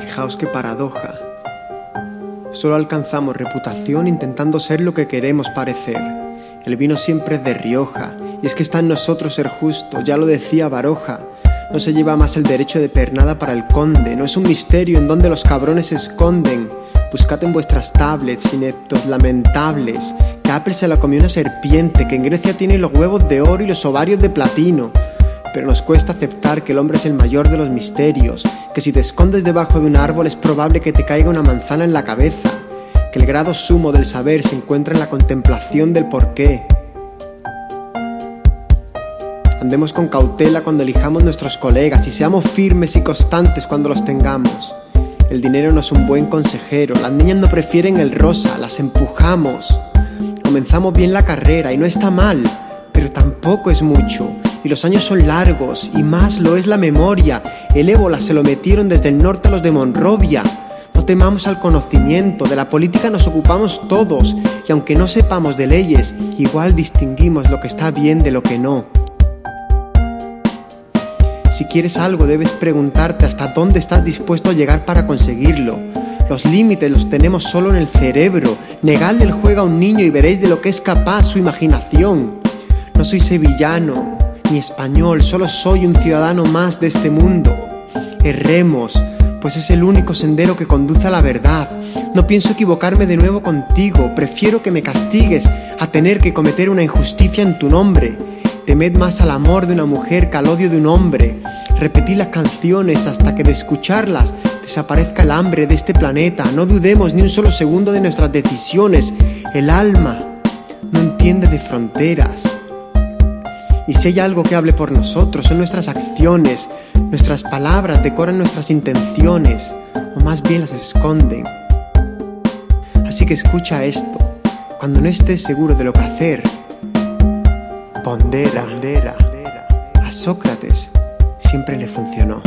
Fijaos qué paradoja. Solo alcanzamos reputación intentando ser lo que queremos parecer. El vino siempre es de Rioja, y es que está en nosotros ser justo, ya lo decía Baroja. No se lleva más el derecho de pernada para el conde, no es un misterio en donde los cabrones se esconden. Buscad en vuestras tablets, ineptos, lamentables, que Apple se la comió una serpiente, que en Grecia tiene los huevos de oro y los ovarios de platino. Pero nos cuesta aceptar que el hombre es el mayor de los misterios, que si te escondes debajo de un árbol es probable que te caiga una manzana en la cabeza, que el grado sumo del saber se encuentra en la contemplación del porqué. Andemos con cautela cuando elijamos nuestros colegas y seamos firmes y constantes cuando los tengamos. El dinero no es un buen consejero, las niñas no prefieren el rosa, las empujamos. Comenzamos bien la carrera y no está mal, pero tampoco es mucho. Y los años son largos, y más lo es la memoria. El ébola se lo metieron desde el norte a los de Monrovia. No temamos al conocimiento, de la política nos ocupamos todos, y aunque no sepamos de leyes, igual distinguimos lo que está bien de lo que no. Si quieres algo debes preguntarte hasta dónde estás dispuesto a llegar para conseguirlo. Los límites los tenemos solo en el cerebro. Negadle el juego a un niño y veréis de lo que es capaz su imaginación. No soy sevillano ni español, solo soy un ciudadano más de este mundo. Erremos, pues es el único sendero que conduce a la verdad. No pienso equivocarme de nuevo contigo, prefiero que me castigues a tener que cometer una injusticia en tu nombre. Temed más al amor de una mujer que al odio de un hombre. Repetid las canciones hasta que de escucharlas desaparezca el hambre de este planeta. No dudemos ni un solo segundo de nuestras decisiones. El alma no entiende de fronteras. Y si hay algo que hable por nosotros, son nuestras acciones. Nuestras palabras decoran nuestras intenciones, o más bien las esconden. Así que escucha esto. Cuando no estés seguro de lo que hacer, pondera. A Sócrates siempre le funcionó.